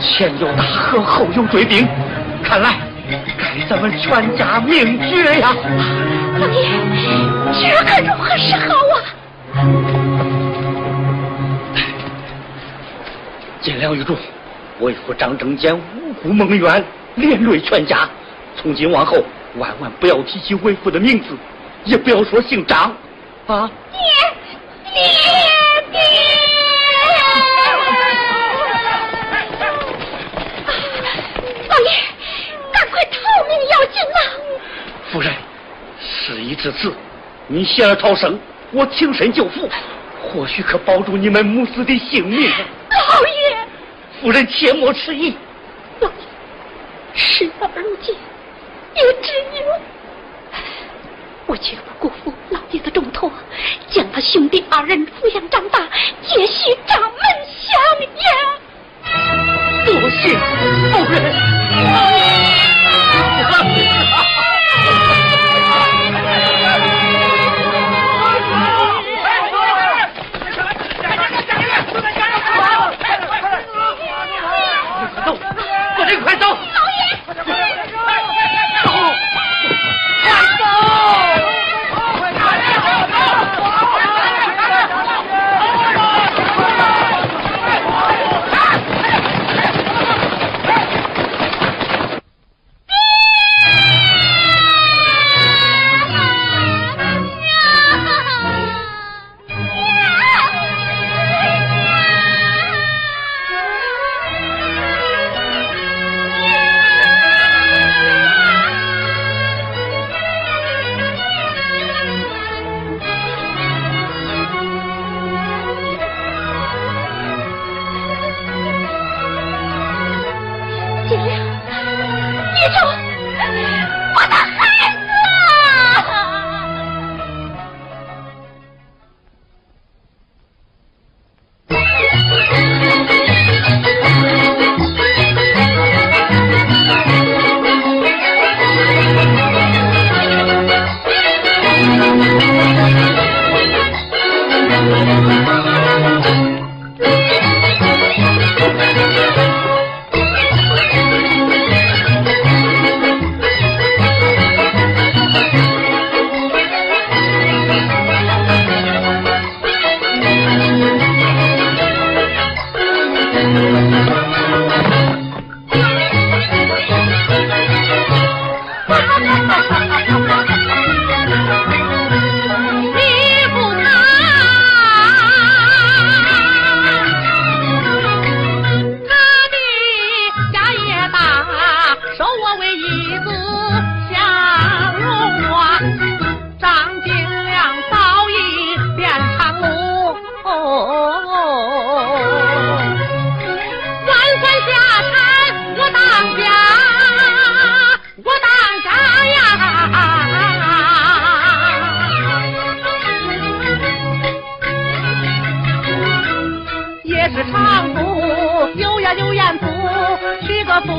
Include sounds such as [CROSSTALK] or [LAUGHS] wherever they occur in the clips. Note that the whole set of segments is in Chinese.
前有大河，后有追兵，看来该咱们全家命绝呀！老爷，这可如何是好啊？尽量预祝为父张正坚五虎蒙冤，连累全家。从今往后，万万不要提起为父的名字，也不要说姓张，啊！爹，爹，爹！老爷，赶快逃命要紧呐！夫人，事已至此，你险而逃生，我挺身救父，或许可保住你们母子的性命。老爷，夫人切莫迟疑。老爷，事到如今，也只有我绝不辜负老爷的重托，将他兄弟二人抚养长大，接续掌门香烟。多谢夫人。快走！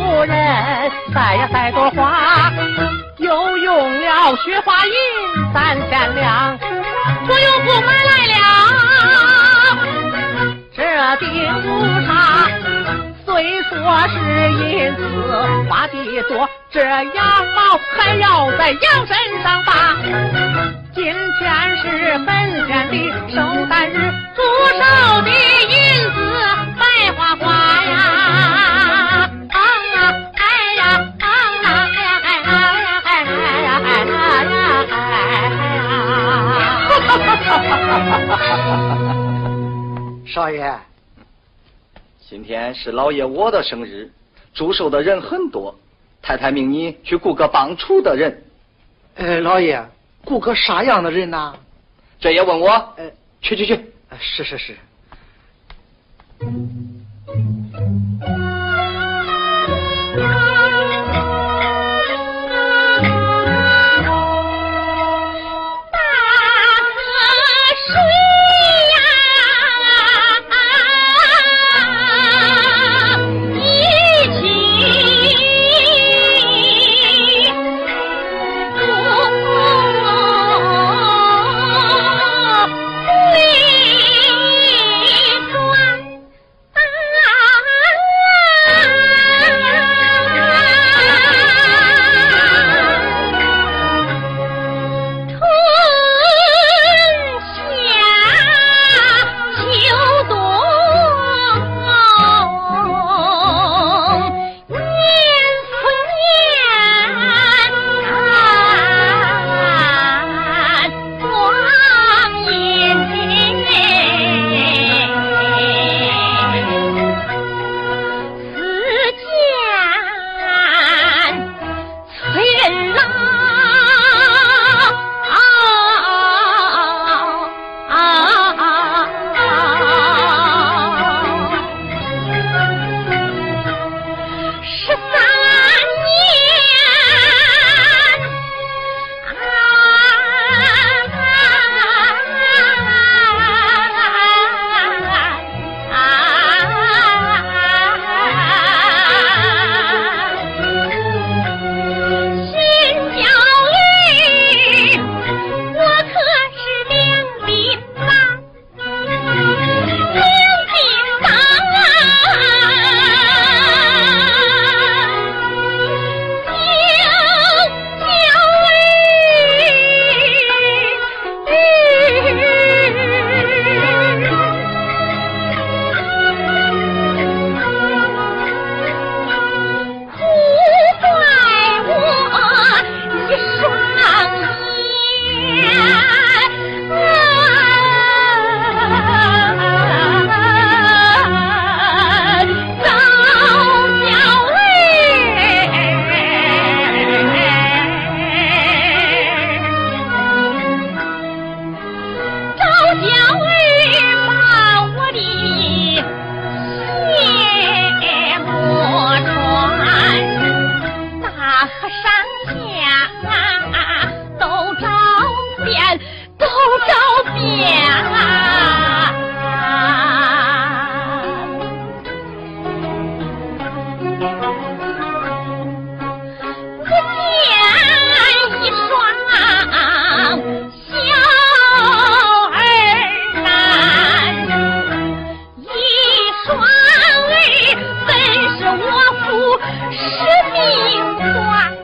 夫人，栽呀栽朵花，又用了雪花银三千两，左右不买来了这顶乌纱。虽说是银子花的多，这羊毛还要在羊身上拔。今天是本县的圣诞日，祝寿的银子白花花呀！[LAUGHS] 少爷，今天是老爷我的生日，祝寿的人很多，太太命你去雇个帮厨的人。呃，老爷，雇个啥样的人呢？这也问我？呃，去去去，呃是是是。我不是命短。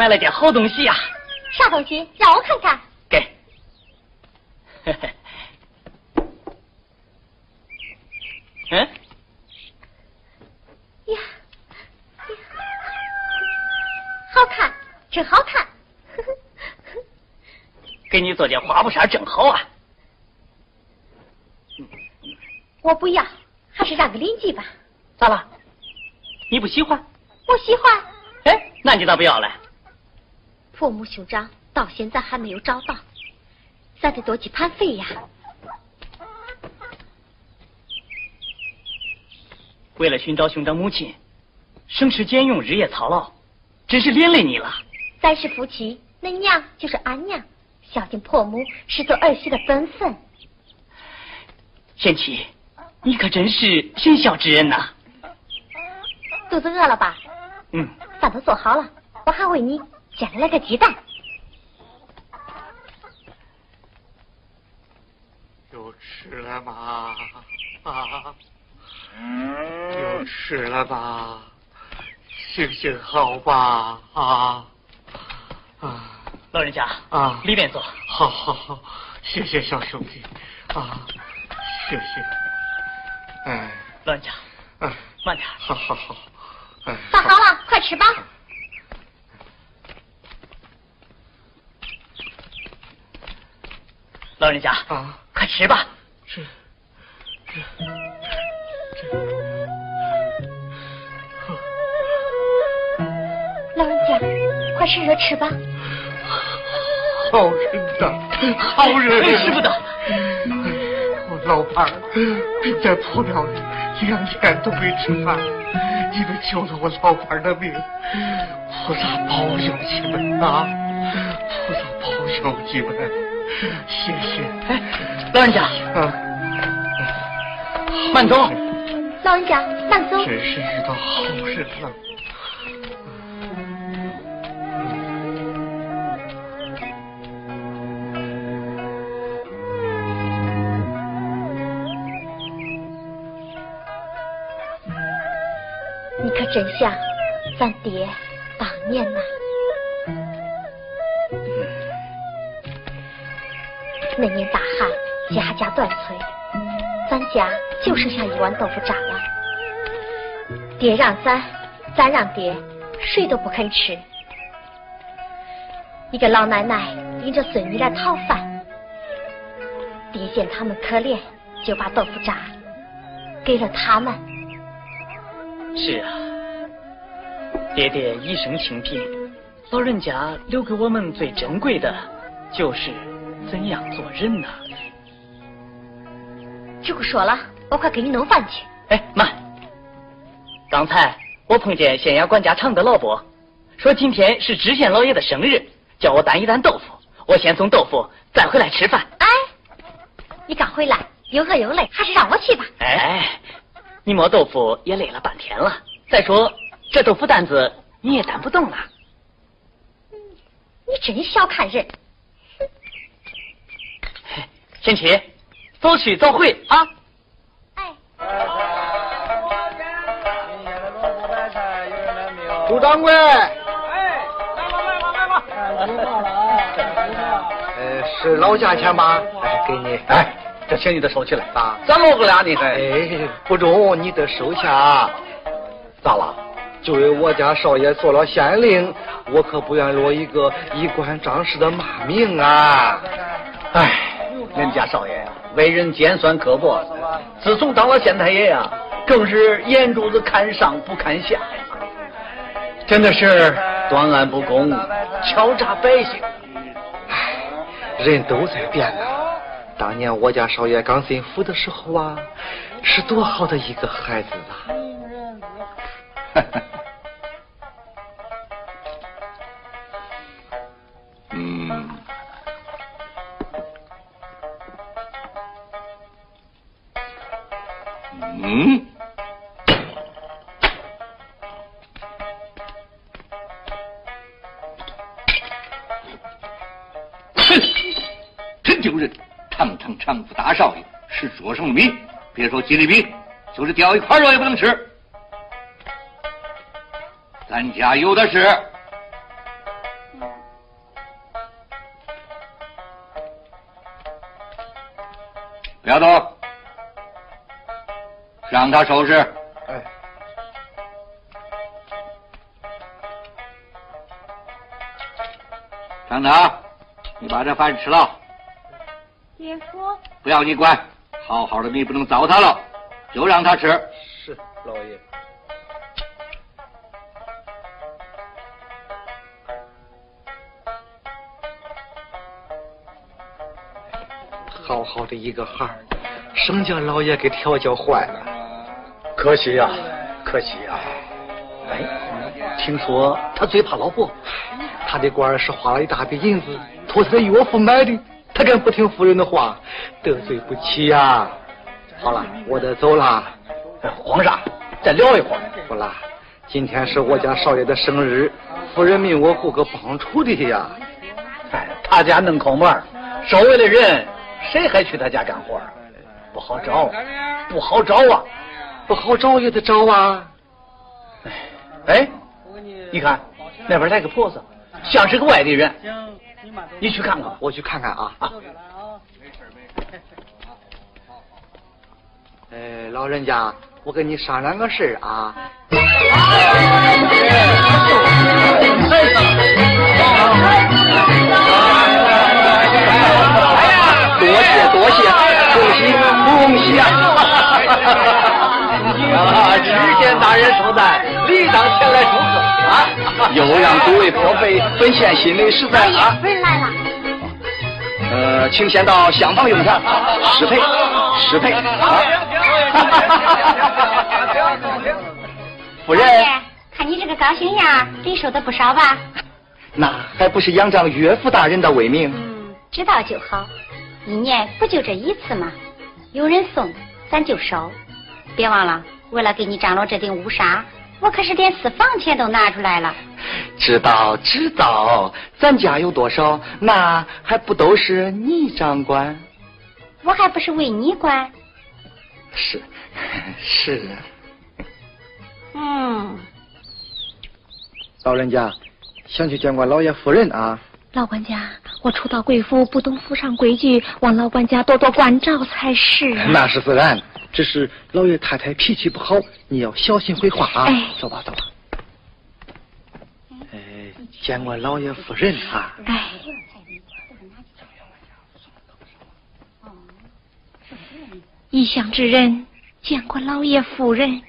买了件好东西呀。啥东西？让我看看。给。嘿 [LAUGHS] 嘿。嗯。呀，好看，真好看。[LAUGHS] 给你做件花布衫正好啊。我不要，还是让给邻居吧。咋了？你不喜欢？我喜欢。哎，那你咋不要了？破木兄长到现在还没有找到，咱得多去盘费呀。为了寻找兄长母亲，省吃俭用，日夜操劳，真是连累你了。咱是夫妻，恁娘就是俺娘，孝敬婆母是做儿媳的本分。贤妻，你可真是仁孝之人呐！肚子饿了吧？嗯。饭都做好了，我还喂你煎了个鸡蛋。有吃了吗？啊！有吃了吧？行行好吧？啊啊！老人家啊，里面坐。好好好，谢谢小兄弟啊，谢谢。哎，老人家，哎，慢点。好好好。哎，饭好了，快吃吧。老人家啊，快吃吧。是。老人家，快趁热吃吧。好人呐，好人！使不得。我老伴儿病在破庙里，两天都没吃饭。你们救了我老伴儿的命，菩萨保佑你们啊！菩萨保佑你们，谢谢。哎，老人家，嗯，慢走。老人家，慢走。真是遇到好人了。你可真像咱爹当年呐，那年大旱，家家断炊，咱家就剩下一碗豆腐渣了。爹让咱，咱让爹，谁都不肯吃。一个老奶奶领着孙女来讨饭，爹见他们可怜，就把豆腐渣给了他们。是啊。爹爹一生清贫，老人家留给我们最珍贵的，就是怎样做人呐。就不说了，我快给你弄饭去。哎，慢！刚才我碰见县衙管家常德老伯，说今天是知县老爷的生日，叫我担一担豆腐。我先送豆腐，再回来吃饭。哎，你刚回来，又饿又累，还是让我去吧。哎，你磨豆腐也累了半天了，再说。这豆腐担子你也担不动了，你真小看人。贤妻，早去早回啊。哎。朱掌柜。哎，来吧来吧来吧。呃，是老价钱吗？哎，给你。哎，这钱你得收起来啊。咱老哥俩你还。哎，不中，你得收下。咋了？就为我家少爷做了县令，我可不愿落一个一官长士的骂名啊！哎，人家少爷呀，为人尖酸刻薄，自从当了县太爷呀，更是眼珠子看上不看下呀，真的是断案不公，敲诈百姓。哎，人都在变呐。当年我家少爷刚进府的时候啊，是多好的一个孩子啊！哈 [LAUGHS] 嗯哼，真丢人！堂堂常府大少爷吃桌上的米，别说吉利米，就是掉一块肉也不能吃。咱家有的是。不要动。让他收拾。哎，张达，你把这饭吃了。姐夫，不要你管，好好的你不能糟蹋了，就让他吃。是老爷。好好的一个孩儿，生将老爷给调教坏了。可惜呀，可惜呀。哎，听说他最怕老婆，他的官是花了一大笔银子托他的岳父买的，他敢不听夫人的话，得罪不起呀。好了，我得走了。皇上，再聊一会儿。不啦，今天是我家少爷的生日，夫人命我雇个帮厨的呀。哎，他家弄口门，周围的人谁还去他家干活？不好找，不好找啊，不好找也得找啊。哎，哎，你看那边来个婆子，像是个外地人。你去看看，我去看看啊。啊。哎，老人家，我跟你商量个事儿啊。多谢多谢，恭喜恭喜啊！[LAUGHS] 啊，只见大人寿诞，理当前来祝贺啊！又让诸位婆妃本县心里实在啊。夫人来了。呃，请先到厢房用餐，失陪失陪啊！[LAUGHS] 夫人，看你这个高兴样，礼收的不少吧？那还不是仰仗岳父大人的威名？嗯，知道就好。一年不就这一次吗？有人送，咱就收。别忘了，为了给你张罗这顶乌纱，我可是连私房钱都拿出来了。知道知道，咱家有多少，那还不都是你掌管？我还不是为你管？是是。[LAUGHS] 嗯。老人家，想去见过老爷夫人啊？老管家，我初到贵府，不懂府上规矩，望老管家多多关照才是。那是自然，只是老爷太太脾气不好，你要小心回话啊。哎，走吧走吧。哎，见过老爷夫人啊。哎。异乡之人，见过老爷夫人。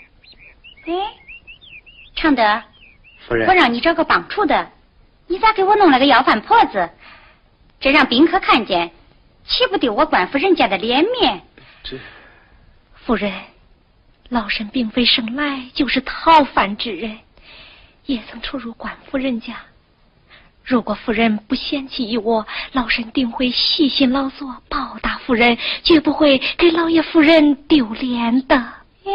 哎，常德，夫人，我让你找个帮厨的。你咋给我弄了个要饭婆子？这让宾客看见，岂不丢我官府人家的脸面？这夫人，老身并非生来就是讨饭之人，也曾出入官府人家。如果夫人不嫌弃于我，老身定会细心劳作报答夫人，绝不会给老爷夫人丢脸的。哎，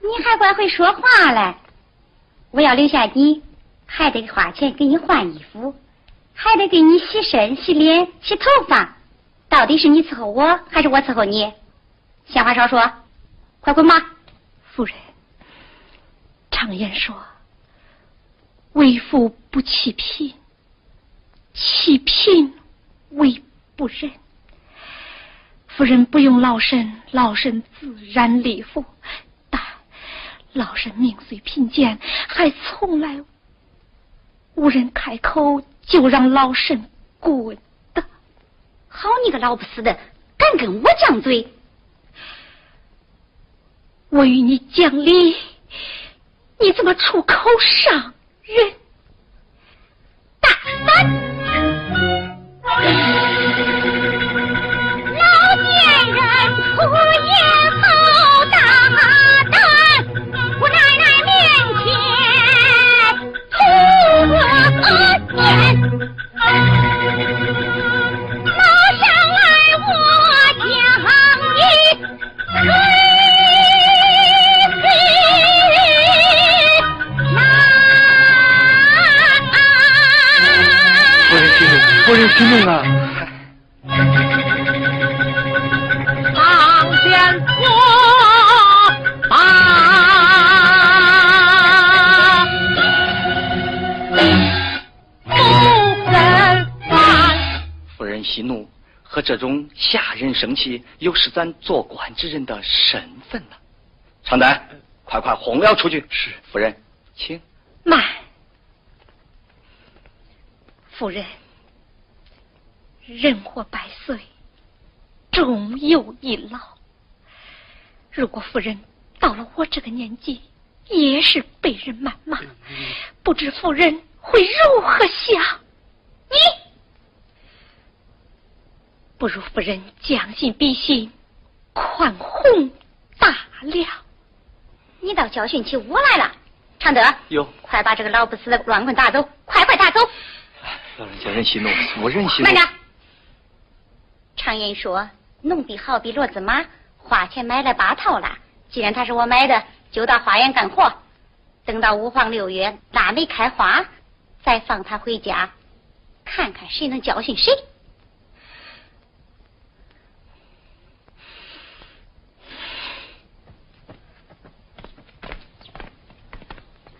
你还怪会说话嘞！我要留下你。还得花钱给你换衣服，还得给你洗身、洗脸、洗头发，到底是你伺候我，还是我伺候你？闲话少说，快滚吧！夫人，常言说，为富不欺贫，欺贫为不仁。夫人不用劳神，劳神自然礼服，但老身命虽贫贱，还从来。无人开口就让老身滚的，好你个老不死的，敢跟我犟嘴！我与你讲理，你怎么出口伤人？大胆！夫人息怒啊！往前走吧。不分饭，夫人息怒和这种下人生气，有失咱做官之人的身份呐、常丹，快快轰了出去。是夫人，请。慢，夫人，人活百岁，终有一老。如果夫人到了我这个年纪，也是被人谩骂，不知夫人会如何想？你不如夫人将心比心，宽宏大量。你倒教训起我来了，常德，有，快把这个老不死的乱棍打走，快快打走！老人家人息怒，夫人息怒慢。着。常言说，农地好比骡子马，花钱买了八套了。既然他是我买的，就到花园干活，等到五黄六月腊梅开花，再放他回家，看看谁能教训谁。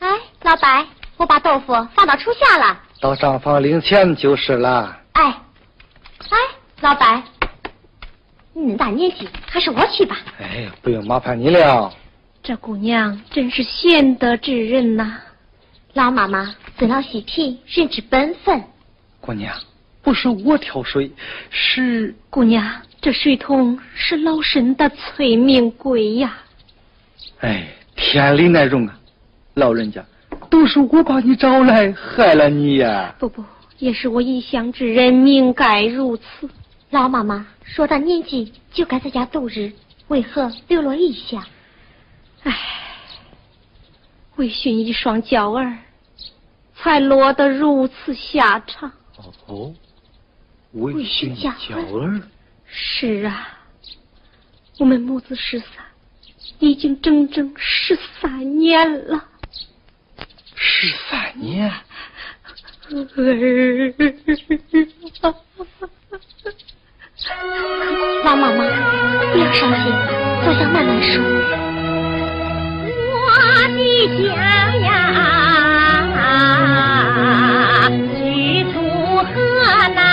哎，老白，我把豆腐放到初夏了。到账房领钱就是了。哎，哎，老白，你那大年纪，还是我去吧。哎呀，不用麻烦你了。这姑娘真是贤德之人呐、老妈妈尊老惜贫，人之本分。姑娘，不是我挑水，是姑娘，这水桶是老身的催命鬼呀。哎，天理难容啊！老人家，都是我把你找来，害了你呀！不不，也是我一乡之人，命该如此。老妈妈说到年纪就该在家度日，为何流落异乡？唉，为寻一双娇儿，才落得如此下场。哦，为为寻娇儿，是啊，我们母子失散，已经整整十三年了。十三年。妈妈妈，不要伤心，坐下慢慢说。我的家呀，居住河南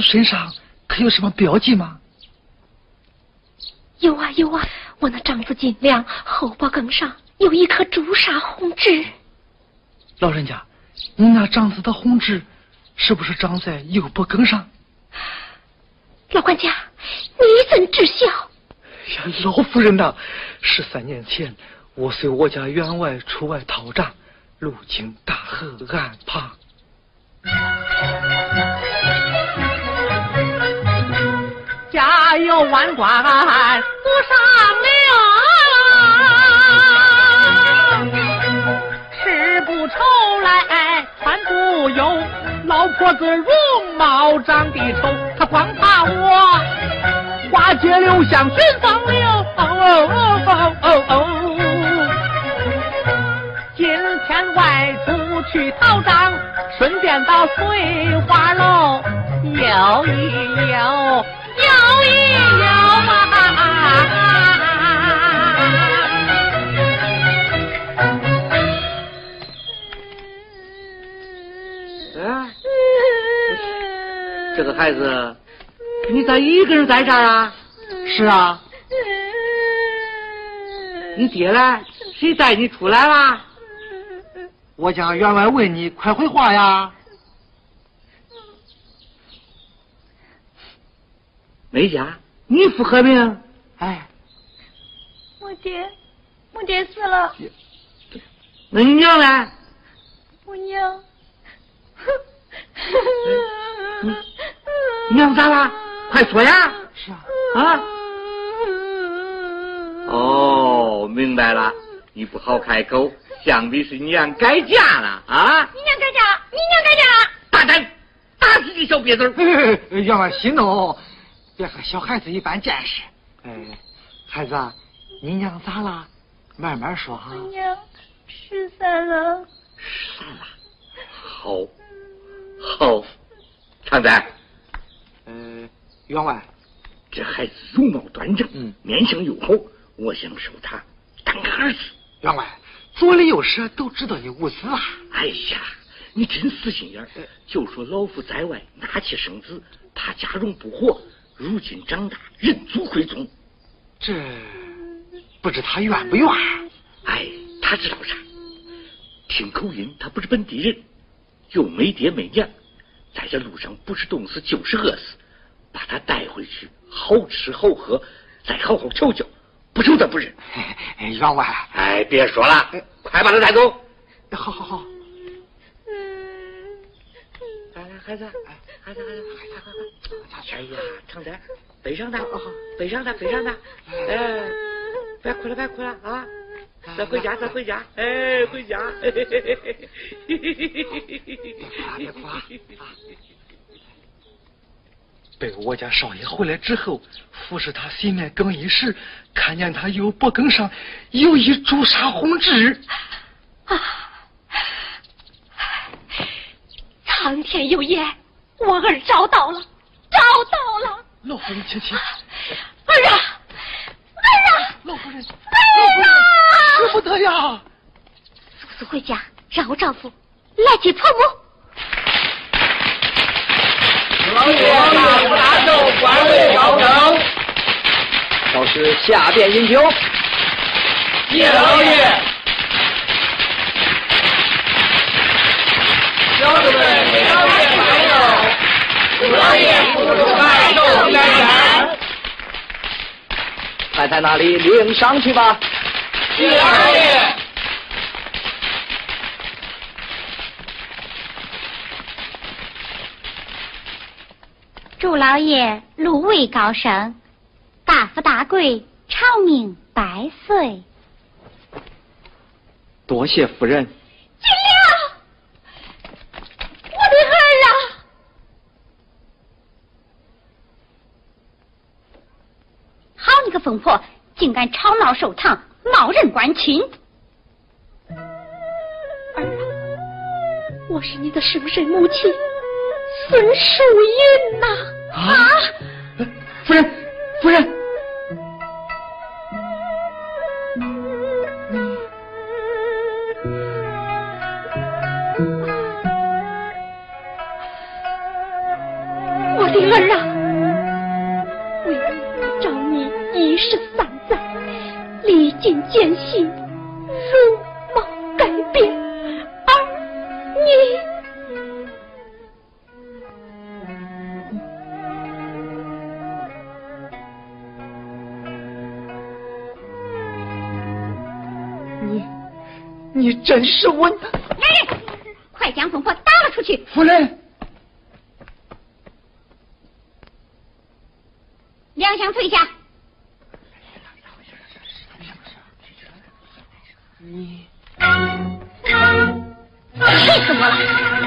身上可有什么标记吗？有啊有啊，我那长子金良后脖梗上有一颗朱砂红痣。老人家，你那长子的红痣是不是长在右脖梗上？老管家，你怎知晓？呀，老夫人呐，十三年前我随我家员外出外讨债，路经大河岸旁，家有万贯不上了，吃不愁来穿不忧。老婆子容貌长得丑，她光怕我花街柳巷寻风流。哦哦哦哦哦！今天外出去讨账，顺便到翠花楼游一游！这个孩子，你咋一个人在这儿啊？是啊，你爹呢？谁带你出来了？我家员外问你，快回话呀！没家，你父何病？哎，我爹，我爹死了。那你娘呢？我娘。[LAUGHS] 娘咋了？快说呀！是啊。[LAUGHS] 啊。哦，明白了，你不好开口，想必是娘改嫁了啊！你娘改嫁，你娘改嫁了。大胆，打死你小瘪子！员外息怒，别和小孩子一般见识。哎，孩子，你娘咋了？慢慢说哈。我娘失散了。失散了。好，好，常在。呃，员外，这孩子容貌端正，嗯，面相又好，我想收他当个儿子。员外，左邻右舍都知道你无私啊。哎呀，你真死心眼儿！就说老夫在外纳妾生子，怕家中不和，如今长大认祖归宗。这不知他愿不愿？哎，他知道啥？听口音，他不是本地人。又没爹没娘，在这路上不是冻死就是饿死，把他带回去，好吃好喝，再好好瞧瞧，不愁他不认。员外，哎，别说了，快把他带走。好好好。来来，孩子，哎，孩子，孩子，快快快！哎呀，长德，背上他，背上他，背上他，哎，别哭了，别哭了啊！咱回家，咱回家，哎，回家。别哭啊！被我家少爷回来之后，服侍他洗面更衣时，看见他右脖梗上有一朱砂红痣。啊！苍天有眼，我儿找到了，找到了！老夫人，请起。儿啊，儿啊！老夫人，老夫人，使不得呀！速速回家，让我丈夫来接婆母。老爷大福大寿，官位高升。老师下殿饮酒。谢老爷。小子们太太那里领上去吧。是老爷。祝老爷禄位高升，大富大贵，长命百岁。多谢夫人。金良，我的儿啊！好你个疯婆，竟敢吵闹受堂，冒认官亲！儿啊，我是你的生身母亲。孙淑英呐！啊！夫人，夫人，真是我。来人，快将疯婆打了出去！夫人，两相退下。你气死我了！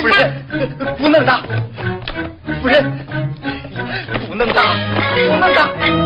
夫人，不能打，夫人，不能打，不能打。